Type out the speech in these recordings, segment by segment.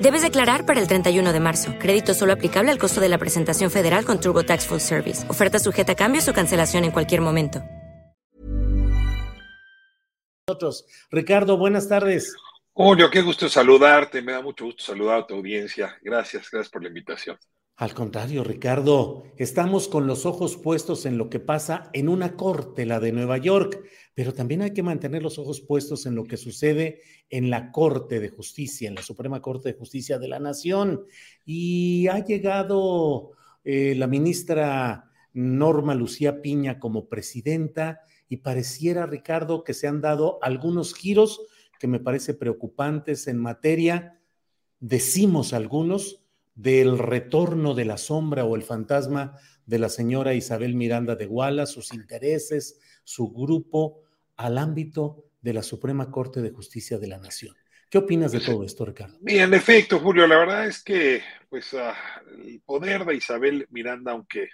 Debes declarar para el 31 de marzo. Crédito solo aplicable al costo de la presentación federal con TurboTax Full Service. Oferta sujeta a cambios o cancelación en cualquier momento. Ricardo, buenas tardes. Julio, qué gusto saludarte. Me da mucho gusto saludar a tu audiencia. Gracias, gracias por la invitación. Al contrario, Ricardo, estamos con los ojos puestos en lo que pasa en una corte, la de Nueva York, pero también hay que mantener los ojos puestos en lo que sucede en la Corte de Justicia, en la Suprema Corte de Justicia de la Nación. Y ha llegado eh, la ministra Norma Lucía Piña como presidenta y pareciera, Ricardo, que se han dado algunos giros que me parece preocupantes en materia, decimos algunos, del retorno de la sombra o el fantasma de la señora Isabel Miranda de Guala, sus intereses, su grupo, al ámbito de la Suprema Corte de Justicia de la Nación. ¿Qué opinas de todo esto, Ricardo? Bien, en efecto, Julio, la verdad es que pues, uh, el poder de Isabel Miranda, aunque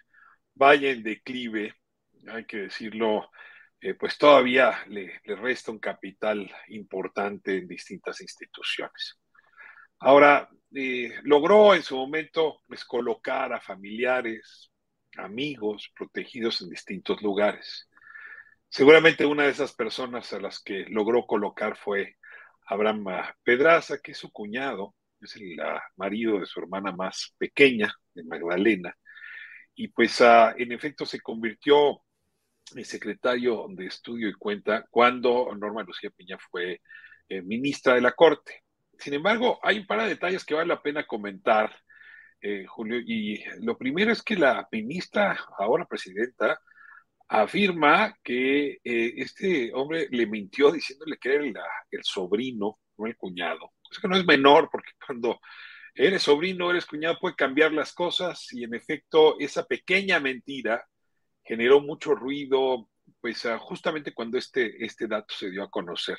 vaya en declive, hay que decirlo, eh, pues todavía le, le, resta un capital importante en distintas instituciones. Ahora, eh, logró en su momento pues, colocar a familiares, amigos, protegidos en distintos lugares. Seguramente una de esas personas a las que logró colocar fue Abraham Pedraza, que es su cuñado, es el marido de su hermana más pequeña, de Magdalena, y pues uh, en efecto se convirtió en secretario de estudio y cuenta cuando Norma Lucía Piña fue eh, ministra de la Corte. Sin embargo, hay un par de detalles que vale la pena comentar, eh, Julio, y lo primero es que la ministra, ahora presidenta, afirma que eh, este hombre le mintió diciéndole que era el, el sobrino, no el cuñado. Es que no es menor, porque cuando eres sobrino, eres cuñado, puede cambiar las cosas y en efecto esa pequeña mentira generó mucho ruido, pues ah, justamente cuando este, este dato se dio a conocer.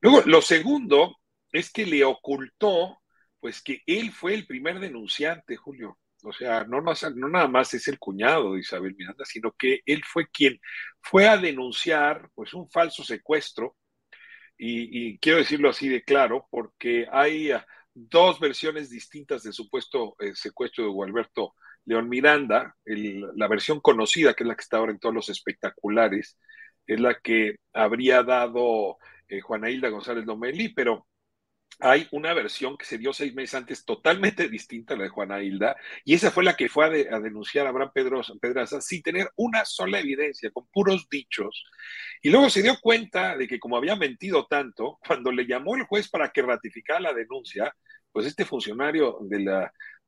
Luego, lo segundo es que le ocultó, pues que él fue el primer denunciante, Julio. O sea, no, no, no nada más es el cuñado de Isabel Miranda, sino que él fue quien fue a denunciar, pues, un falso secuestro. Y, quiero decirlo así de claro, porque hay ah, dos versiones distintas del supuesto eh, secuestro de Gualberto León Miranda. la versión conocida, que es la que está ahora en todos los espectaculares, es la que habría dado eh, Juana Hilda González Lomelí, pero hay una versión que se dio seis meses antes totalmente distinta a la de Juana Hilda, y esa fue la que fue a, denunciar a Abraham Pedraza sin tener una sola evidencia, con puros dichos. Y luego se dio cuenta de que como había mentido tanto, cuando le llamó el juez para que ratificara la denuncia, pues este funcionario del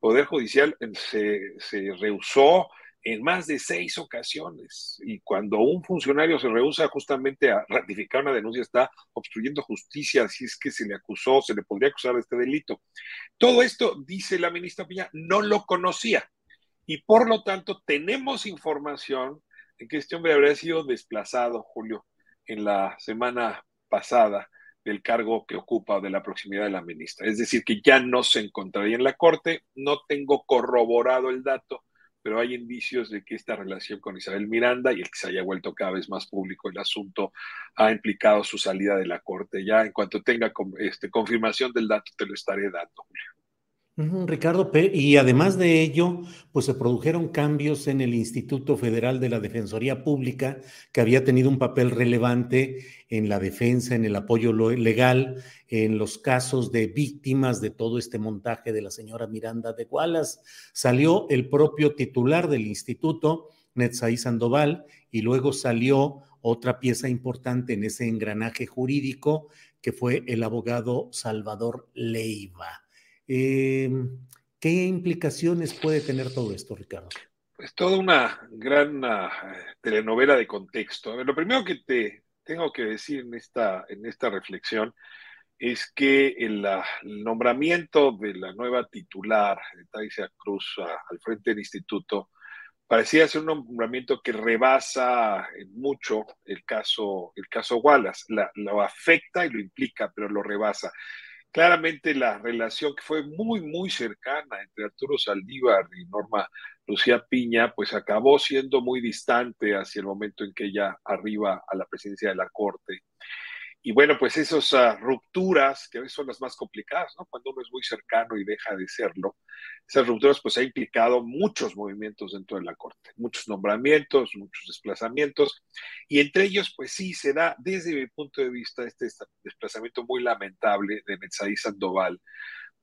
Poder Judicial se, se rehusó en más de seis ocasiones. Y cuando un funcionario se rehúsa justamente a ratificar una denuncia, está obstruyendo justicia, si es que se le acusó, se le podría acusar de este delito. Todo esto, dice la ministra Piña, no lo conocía. Y por lo tanto, tenemos información de que este hombre habría sido desplazado, Julio, en la semana pasada del cargo que ocupa de la proximidad de la ministra. Es decir, que ya no se encontraría en la corte, no tengo corroborado el dato, pero hay indicios de que esta relación con Isabel Miranda y el que se haya vuelto cada vez más público el asunto ha implicado su salida de la corte. Ya en cuanto tenga este, confirmación del dato te lo estaré dando. Ricardo, y además de ello, pues se produjeron cambios en el Instituto Federal de la Defensoría Pública, que había tenido un papel relevante en la defensa, en el apoyo legal, en los casos de víctimas de todo este montaje de la señora Miranda de Gualas. Salió el propio titular del instituto, Netzaí Sandoval, y luego salió otra pieza importante en ese engranaje jurídico, que fue el abogado Salvador Leiva. Em, ¿Qué implicaciones puede tener todo esto, Ricardo? Pues toda una gran uh, telenovela de contexto. lo primero que te tengo que decir en esta, en esta reflexión es que el, nombramiento de la nueva titular, Taisia Cruz, al frente del instituto, parecía ser un nombramiento que rebasa mucho el caso, el caso Wallace. lo afecta y lo implica, pero lo rebasa claramente la relación que fue muy, muy cercana entre Arturo Saldívar y Norma Lucía Piña, pues acabó siendo muy distante hacia el momento en que ella arriba a la presidencia de la Corte. Y bueno, pues esas uh, rupturas, que a veces son las más complicadas, ¿no? Cuando uno es muy cercano y deja de serlo, esas rupturas pues ha implicado muchos movimientos dentro de la Corte, muchos nombramientos, muchos desplazamientos, y entre ellos pues sí se da desde mi punto de vista este desplazamiento muy lamentable de Netzaí Sandoval,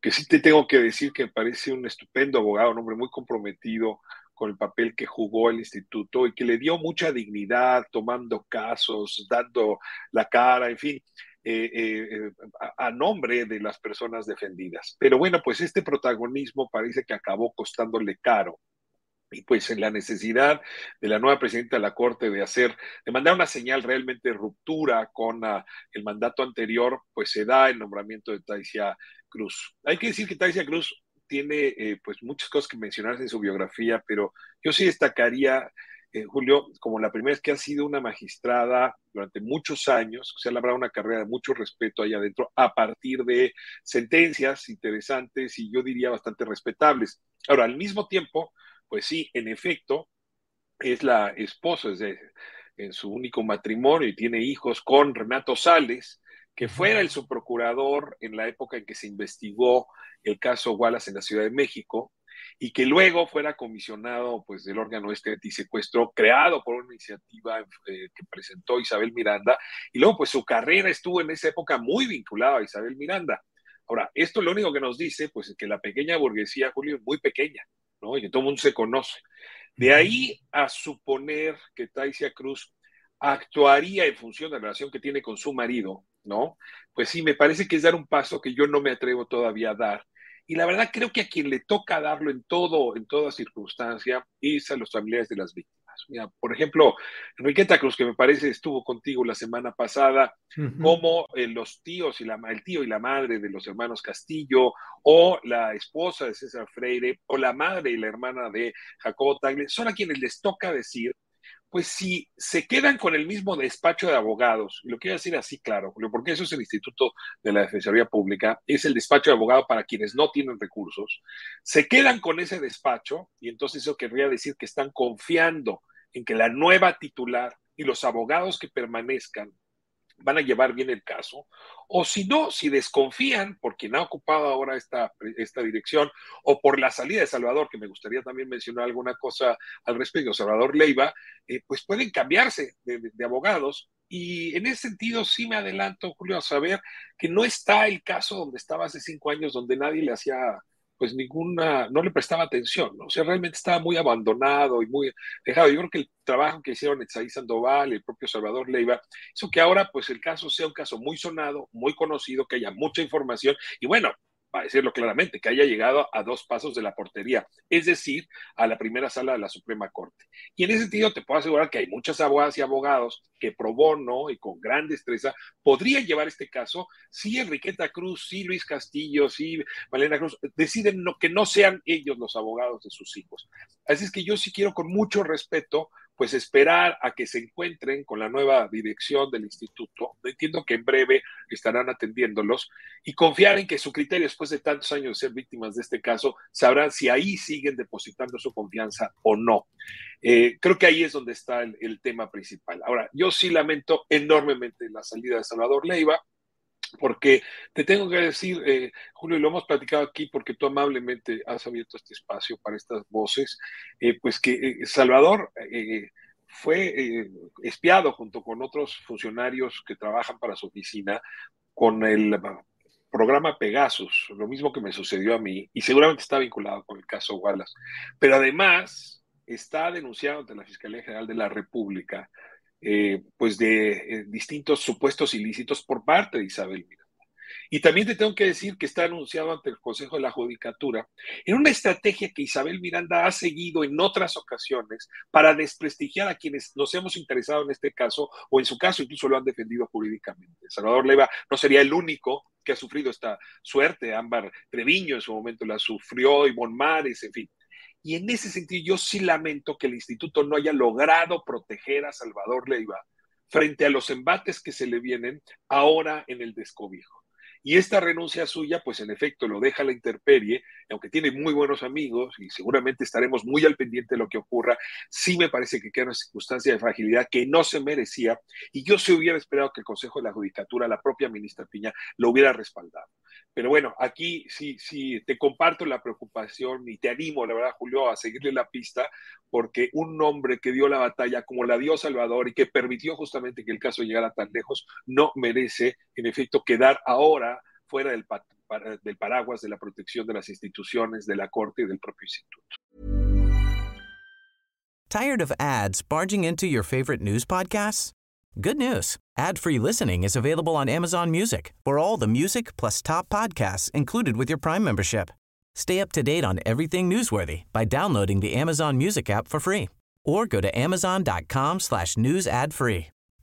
que sí te tengo que decir que me parece un estupendo abogado, un hombre muy comprometido, con el papel que jugó el instituto y que le dio mucha dignidad tomando casos, dando la cara, en fin, eh, eh, a, nombre de las personas defendidas. Pero bueno, pues este protagonismo parece que acabó costándole caro. Y pues en la necesidad de la nueva presidenta de la Corte de hacer, de mandar una señal realmente de ruptura con ah, el mandato anterior, pues se da el nombramiento de Taisia Cruz. Hay que decir que Taisia Cruz tiene eh, pues muchas cosas que mencionarse en su biografía, pero yo sí destacaría, eh, Julio, como la primera es que ha sido una magistrada durante muchos años, se ha labrado una carrera de mucho respeto ahí adentro, a partir de sentencias interesantes y yo diría bastante respetables. Ahora, al mismo tiempo, pues sí, en efecto, es la esposa, es en su único matrimonio y tiene hijos con Renato Sales, que fuera el subprocurador en la época en que se investigó el caso Wallace en la Ciudad de México y que luego fuera comisionado pues del órgano este antisecuestro creado por una iniciativa eh, que presentó Isabel Miranda y luego pues su carrera estuvo en esa época muy vinculada a Isabel Miranda. Ahora, esto lo único que nos dice pues es que la pequeña burguesía, Julio, es muy pequeña, ¿no? Y que todo el mundo se conoce. De ahí a suponer que Taisia Cruz actuaría en función de la relación que tiene con su marido, ¿no? Pues sí, me parece que es dar un paso que yo no me atrevo todavía a dar. Y la verdad creo que a quien le toca darlo en todo, en toda circunstancia, es a los familiares de las víctimas. Mira, por ejemplo, Enriqueta Cruz, que me parece estuvo contigo la semana pasada, como eh, los tíos y la, el tío y la madre de los hermanos Castillo, o la esposa de César Freire, o la madre y la hermana de Jacobo Tagle, son a quienes les toca decir pues si se quedan con el mismo despacho de abogados, y lo quiero decir así claro, porque eso es el Instituto de la Defensoría Pública, es el despacho de abogados para quienes no tienen recursos, se quedan con ese despacho y entonces eso querría decir que están confiando en que la nueva titular y los abogados que permanezcan van a llevar bien el caso, o si no, si desconfían por quien ha ocupado ahora esta, esta dirección, o por la salida de Salvador, que me gustaría también mencionar alguna cosa al respecto, Salvador Leiva, eh, pues pueden cambiarse de, de, abogados. Y en ese sentido sí me adelanto, Julio, a saber que no está el caso donde estaba hace cinco años, donde nadie le hacía pues ninguna, no le prestaba atención, ¿no? o sea, realmente estaba muy abandonado y muy dejado. Yo creo que el trabajo que hicieron Etzaí Sandoval, el propio Salvador Leiva, hizo que ahora pues el caso sea un caso muy sonado, muy conocido, que haya mucha información y bueno, para decirlo claramente, que haya llegado a dos pasos de la portería, es decir, a la primera sala de la Suprema Corte. Y en ese sentido te puedo asegurar que hay muchas abogadas y abogados que pro bono y con gran destreza podrían llevar este caso si Enriqueta Cruz, si Luis Castillo, si Malena Cruz deciden que no sean ellos los abogados de sus hijos. Así es que yo sí quiero con mucho respeto pues esperar a que se encuentren con la nueva dirección del instituto. Entiendo que en breve estarán atendiéndolos y confiar en que su criterio, después de tantos años de ser víctimas de este caso, sabrán si ahí siguen depositando su confianza o no. Eh, creo que ahí es donde está el, el tema principal. Ahora, yo sí lamento enormemente la salida de Salvador Leiva porque te tengo que decir, eh, Julio, lo hemos platicado aquí porque tú amablemente has abierto este espacio para estas voces, eh, pues que eh, Salvador fue espiado junto con otros funcionarios que trabajan para su oficina con el programa Pegasus, lo mismo que me sucedió a mí, y seguramente está vinculado con el caso Wallace, pero además está denunciado ante la Fiscalía General de la República eh, pues de eh, distintos supuestos ilícitos por parte de Isabel Miranda. Y también te tengo que decir que está anunciado ante el Consejo de la Judicatura en una estrategia que Isabel Miranda ha seguido en otras ocasiones para desprestigiar a quienes nos hemos interesado en este caso o en su caso incluso lo han defendido jurídicamente. Salvador Leiva no sería el único que ha sufrido esta suerte. Ámbar Treviño en su momento la sufrió, y Mares, en fin. Y en ese sentido, yo sí lamento que el instituto no haya logrado proteger a Salvador Leiva frente a los embates que se le vienen ahora en el descobijo. Y esta renuncia suya, pues en efecto lo deja la interperie, aunque tiene muy buenos amigos y seguramente estaremos muy al pendiente de lo que ocurra, sí me parece que queda una circunstancia de fragilidad que no se merecía y yo se hubiera esperado que el Consejo de la Judicatura, la propia ministra Piña, lo hubiera respaldado. Pero bueno, aquí sí, sí, te comparto la preocupación y te animo, la verdad, Julio, a seguirle la pista, porque un hombre que dio la batalla como la dio Salvador y que permitió justamente que el caso llegara tan lejos, no merece, en efecto, quedar ahora fuera del, eh, del paraguas de la protección de las instituciones, de la Corte y del propio instituto. ¿Tired of ads barging into your favorite news podcasts? Good news. Ad-free listening is available on Amazon Music for all the music plus top podcasts included with your Prime membership. Stay up to date on everything newsworthy by downloading the Amazon Music app for free or go to amazon.com slash news ad free.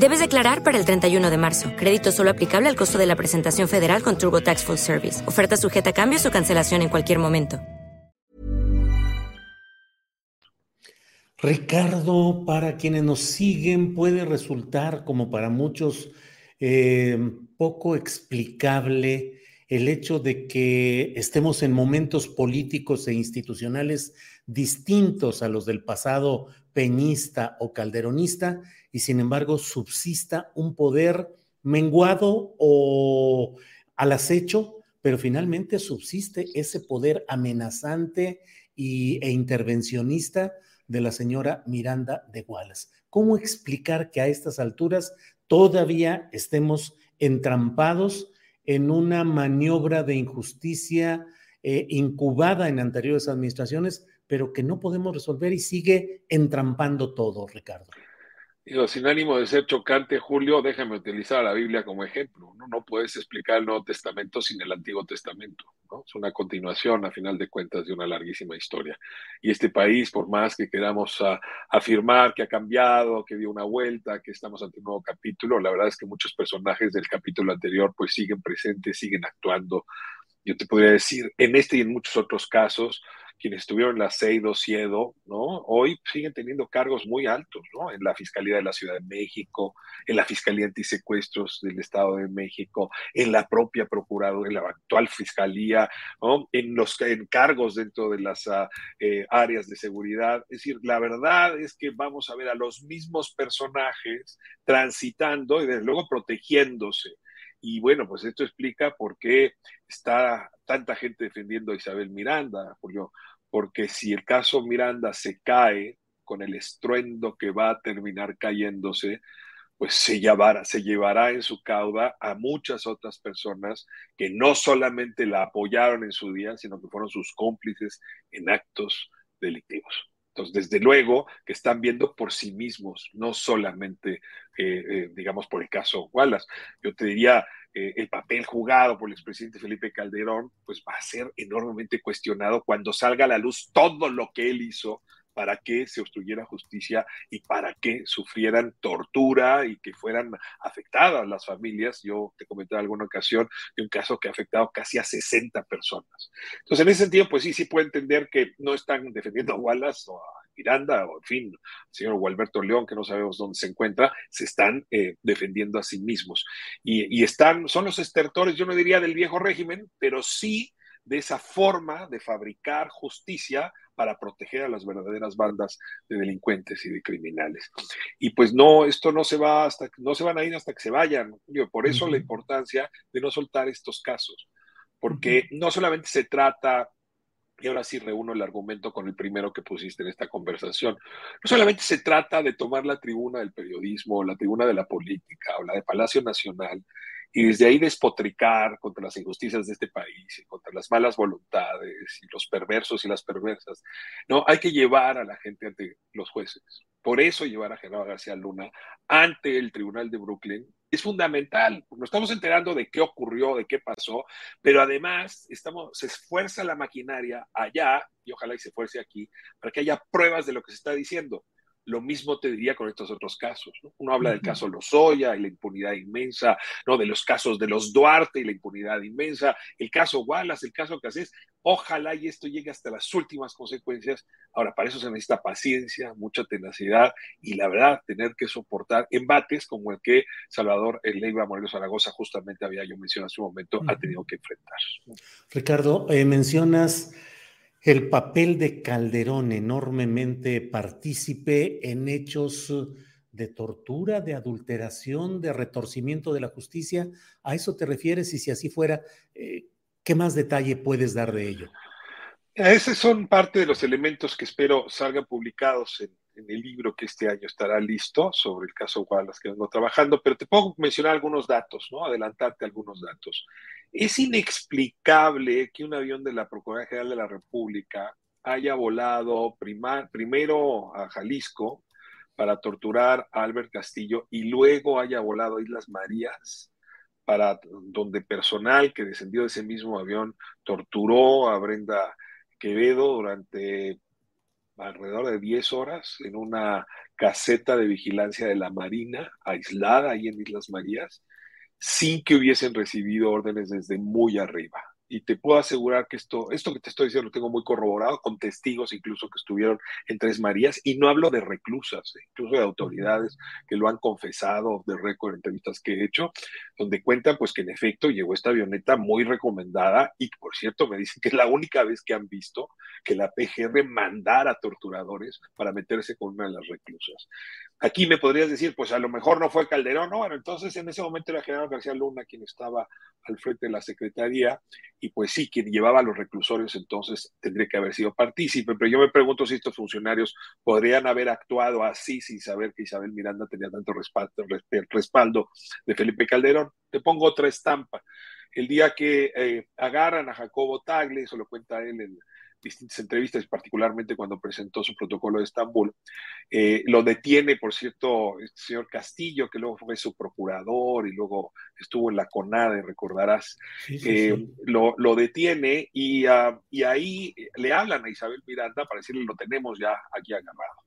Debes declarar para el 31 de marzo. Crédito solo aplicable al costo de la presentación federal con TurboTax Full Service. Oferta sujeta a cambios o cancelación en cualquier momento. Ricardo, para quienes nos siguen, puede resultar, como para muchos, eh, poco explicable el hecho de que estemos en momentos políticos e institucionales distintos a los del pasado peñista o calderonista, y sin embargo subsista un poder menguado o al acecho, pero finalmente subsiste ese poder amenazante y, e intervencionista de la señora Miranda de Wallace. ¿Cómo explicar que a estas alturas todavía estemos entrampados en una maniobra de injusticia eh, incubada en anteriores administraciones, pero que no podemos resolver y sigue entrampando todo, Ricardo? Digo, sin ánimo de ser chocante, Julio, déjame utilizar la Biblia como ejemplo. ¿no? puedes explicar el Nuevo Testamento sin el Antiguo Testamento. Es una continuación, a final de cuentas, de una larguísima historia. Y este país, por más que queramos ah, afirmar que ha cambiado, que dio una vuelta, que estamos ante un nuevo capítulo, la verdad es que muchos personajes del capítulo anterior pues siguen presentes, siguen actuando. Yo te podría decir, en este y en muchos otros casos, quienes estuvieron en la CEIDO, CIEDO, ¿no? Hoy siguen teniendo cargos muy altos, ¿no? En la Fiscalía de la Ciudad de México, en la Fiscalía Antisecuestros del Estado de México, en la propia Procuraduría, en la actual Fiscalía, ¿no? En los cargos dentro de las ah, eh, áreas de seguridad. Es decir, la verdad es que vamos a ver a los mismos personajes transitando y desde luego protegiéndose y bueno, pues esto explica por qué está tanta gente defendiendo a Isabel Miranda, Julio, porque si el caso Miranda se cae con el estruendo que va a terminar cayéndose, pues se llevará, se llevará en su cauda a muchas otras personas que no solamente la apoyaron en su día, sino que fueron sus cómplices en actos delictivos. Entonces, desde luego que están viendo por sí mismos, no solamente, eh, eh, digamos, por el caso Wallace. Yo te diría, eh, el papel jugado por el expresidente Felipe Calderón, pues va a ser enormemente cuestionado cuando salga a la luz todo lo que él hizo para que se obstruyera justicia y para que sufrieran tortura y que fueran afectadas las familias. Yo te comenté en alguna ocasión de un caso que ha afectado casi a 60 personas. Entonces, en ese sentido, pues sí, sí puedo entender que no están defendiendo a Wallace o a Miranda, o en fin, el señor Gualberto León, que no sabemos dónde se encuentra, se están eh, defendiendo a sí mismos. Y, y están, son los estertores, yo no diría del viejo régimen, pero sí de esa forma de fabricar justicia para proteger a las verdaderas bandas de delincuentes y de criminales. Y pues no, esto no se va hasta no se van a ir hasta que se vayan. Por eso la importancia de no soltar estos casos, porque no solamente se trata y ahora sí reúno el argumento con el primero que pusiste en esta conversación. No solamente se trata de tomar la tribuna del periodismo, la tribuna de la política o la de Palacio Nacional y desde ahí despotricar contra las injusticias de este país y contra las malas voluntades y los perversos y las perversas. No, hay que llevar a la gente ante los jueces. Por eso llevar a Gerardo García Luna ante el Tribunal de Brooklyn es fundamental. Nos estamos enterando de qué ocurrió, de qué pasó, pero además estamos, se esfuerza la maquinaria allá, y ojalá y se esfuerce aquí, para que haya pruebas de lo que se está diciendo. Lo mismo te diría con estos otros casos. Uno habla del caso Lozoya y la impunidad inmensa, ¿no? de los casos de los Duarte y la impunidad inmensa, el caso Wallace, el caso Casés. Ojalá y esto llegue hasta las últimas consecuencias. Ahora, para eso se necesita paciencia, mucha tenacidad y la verdad, tener que soportar embates como el que Salvador Leiva Morelos Zaragoza justamente había yo mencionado hace un momento, ha tenido que enfrentar. Ricardo, eh, mencionas el papel de Calderón enormemente partícipe en hechos de tortura, de adulteración, de retorcimiento de la justicia. ¿A eso te refieres? Y si así fuera, eh, ¿qué más detalle puedes dar de ello? Esos son parte de los elementos que espero salgan publicados en, en, el libro que este año estará listo sobre el caso Wallace que vengo trabajando, pero te puedo mencionar algunos datos, ¿no? Adelantarte algunos datos. Es inexplicable que un avión de la Procuraduría General de la República haya volado primero a Jalisco para torturar a Albert Castillo y luego haya volado a Islas Marías, para donde personal que descendió de ese mismo avión torturó a Brenda Quevedo durante alrededor de 10 horas en una caseta de vigilancia de la Marina aislada ahí en Islas Marías sin que hubiesen recibido órdenes desde muy arriba y te puedo asegurar que esto, esto que te estoy diciendo lo tengo muy corroborado con testigos incluso que estuvieron en Tres Marías y no hablo de reclusas, eh, incluso de autoridades que lo han confesado de récord en entrevistas que he hecho, donde cuentan pues que en efecto llegó esta avioneta muy recomendada y por cierto me dicen que es la única vez que han visto que la PGR mandara torturadores para meterse con una de las reclusas. Aquí me podrías decir, pues a lo mejor no fue Calderón, no, bueno, entonces en ese momento era General García Luna quien estaba al frente de la Secretaría y pues sí, quien llevaba a los reclusorios entonces tendría que haber sido partícipe, pero yo me pregunto si estos funcionarios podrían haber actuado así sin saber que Isabel Miranda tenía tanto respaldo, respaldo de Felipe Calderón. Te pongo otra estampa. El día que eh, agarran a Jacobo Tagle, eso lo cuenta él en, distintas entrevistas, particularmente cuando presentó su protocolo de Estambul. Eh, lo detiene, por cierto, este señor Castillo, que luego fue su procurador y luego estuvo en la CONADE, recordarás. Eh, lo, lo, detiene y, uh, y ahí le hablan a Isabel Miranda para decirle, lo tenemos ya aquí agarrado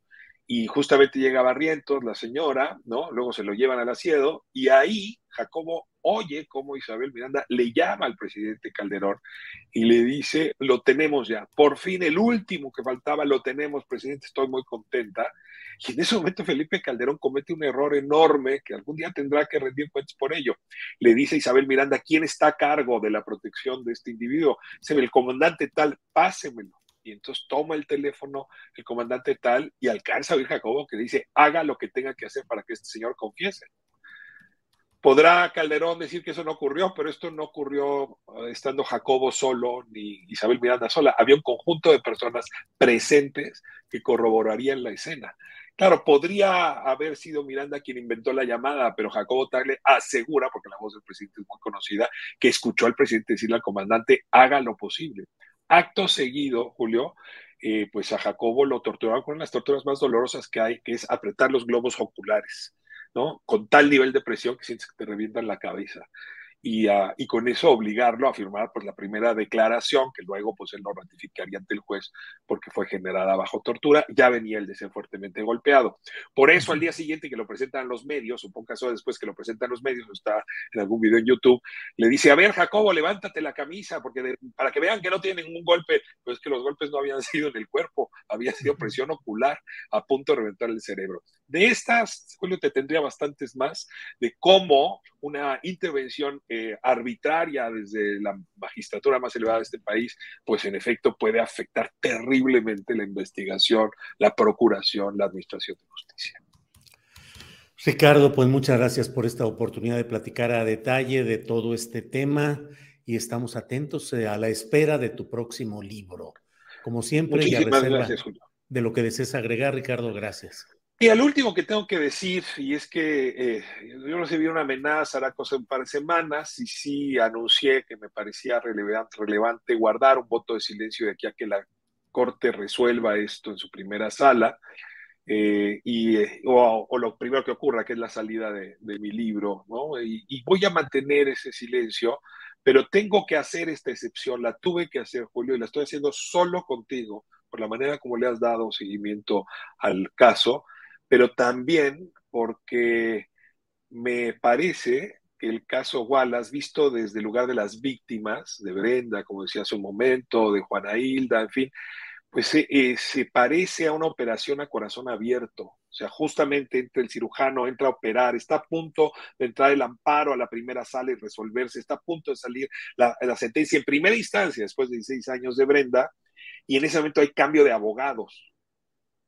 y justamente llega Barrientos, la señora, ¿no? Luego se lo llevan al asiedo y ahí Jacobo oye cómo Isabel Miranda le llama al presidente Calderón y le dice, lo tenemos ya, por fin el último que faltaba lo tenemos, presidente, estoy muy contenta. Y en ese momento Felipe Calderón comete un error enorme que algún día tendrá que rendir cuentas por ello. Le dice a Isabel Miranda, ¿quién está a cargo de la protección de este individuo? Se el comandante tal, pásemelo y entonces toma el teléfono el comandante tal y alcanza a oír Jacobo que dice, haga lo que tenga que hacer para que este señor confiese. Podrá Calderón decir que eso no ocurrió, pero esto no ocurrió eh, estando Jacobo solo ni Isabel Miranda sola. Había un conjunto de personas presentes que corroborarían la escena. Claro, podría haber sido Miranda quien inventó la llamada, pero Jacobo Tagle asegura, porque la voz del presidente es muy conocida, que escuchó al presidente decirle al comandante, haga lo posible. Acto seguido, Julio, eh, pues a Jacobo lo torturaron con las torturas más dolorosas que hay, que es apretar los globos oculares, ¿no? Con tal nivel de presión que sientes que te revientan la cabeza. Y, ah, y, con eso obligarlo a firmar pues, la primera declaración, que luego pues, él no ratificaría ante el juez porque fue generada bajo tortura. Ya venía el de ser fuertemente golpeado. Por eso, al día siguiente que lo presentan los medios, un caso después que lo presentan los medios, está en algún video en YouTube, le dice: A ver, Jacobo, levántate la camisa, porque para que vean que no tiene ningún golpe, pues que los golpes no habían sido en el cuerpo, había sido presión ocular a punto de reventar el cerebro. De estas, Julio, te tendría bastantes más de cómo una intervención eh, arbitraria desde la magistratura más elevada de este país, pues en efecto puede afectar terriblemente la investigación, la procuración, la administración de justicia. Ricardo, pues muchas gracias por esta oportunidad de platicar a detalle de todo este tema y estamos atentos eh, a la espera de tu próximo libro. Como siempre, y a reserva de lo que desees agregar, Ricardo, gracias. Y al último que tengo que decir, y es que eh, yo recibí una amenaza hace cosa un par de semanas y sí anuncié que me parecía relevante, guardar un voto de silencio de aquí a que la Corte resuelva esto en su primera sala. Eh, y, eh, o, lo primero que ocurra, que es la salida de, mi libro, ¿no? Y, voy a mantener ese silencio, pero tengo que hacer esta excepción, la tuve que hacer, Julio, y la estoy haciendo solo contigo, por la manera como le has dado seguimiento al caso, pero también porque me parece que el caso Wallace, visto desde el lugar de las víctimas, de Brenda, como decía hace un momento, de Juana Hilda, en fin, pues eh, eh, se parece a una operación a corazón abierto. O sea, justamente entra el cirujano, entra a operar, está a punto de entrar el amparo a la primera sala y resolverse, está a punto de salir la, la sentencia en primera instancia, después de 16 años de Brenda, y en ese momento hay cambio de abogados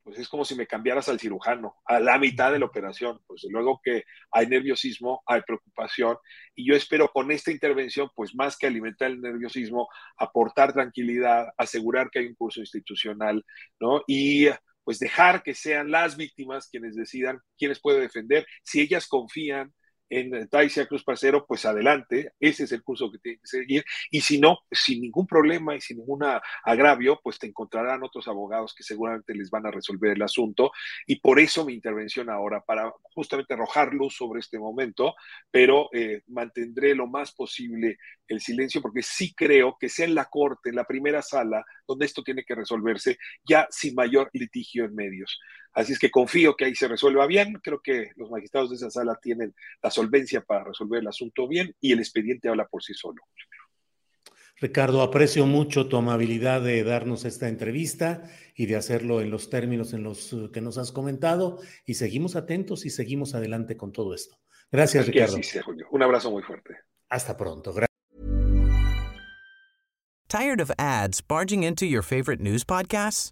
pues es como si me cambiaras al cirujano a la mitad de la operación. Pues luego que hay nerviosismo, hay preocupación y yo espero con esta intervención, pues más que alimentar el nerviosismo, aportar tranquilidad, asegurar que hay un curso institucional, ¿no? Y pues dejar que sean las víctimas quienes decidan quiénes puede defender, si ellas confían en Taisia Cruz Parcero, pues adelante, ese es el curso que tiene que seguir, y si no, sin ningún problema y sin ningún agravio, pues te encontrarán otros abogados que seguramente les van a resolver el asunto, y por eso mi intervención ahora, para justamente arrojar luz sobre este momento, pero eh, mantendré lo más posible el silencio, porque sí creo que sea en la corte, en la primera sala, donde esto tiene que resolverse, ya sin mayor litigio en medios. Así es que confío que ahí se resuelva bien. Creo que los magistrados de esa sala tienen la solvencia para resolver el asunto bien y el expediente habla por sí solo. Ricardo, aprecio mucho tu amabilidad de darnos esta entrevista y de hacerlo en los términos en los uh, que nos has comentado y seguimos atentos y seguimos adelante con todo esto. Gracias, Ricardo. Un abrazo muy fuerte. Hasta pronto. Tired of ads barging into your favorite news podcasts?